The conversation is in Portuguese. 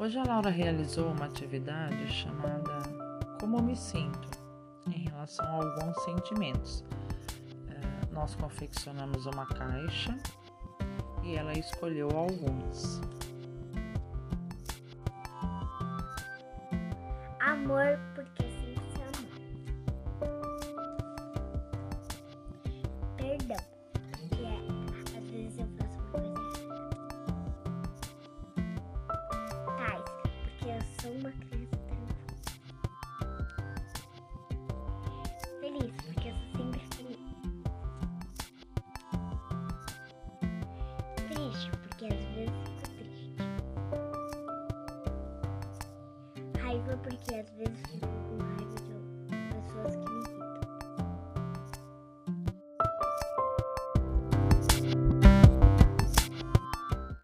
Hoje a Laura realizou uma atividade chamada Como me sinto em relação a alguns sentimentos. É, nós confeccionamos uma caixa e ela escolheu alguns. Amor, porque Feliz, porque eu sou sempre feliz. Triste, porque às vezes fico triste. Raiva, porque às vezes fico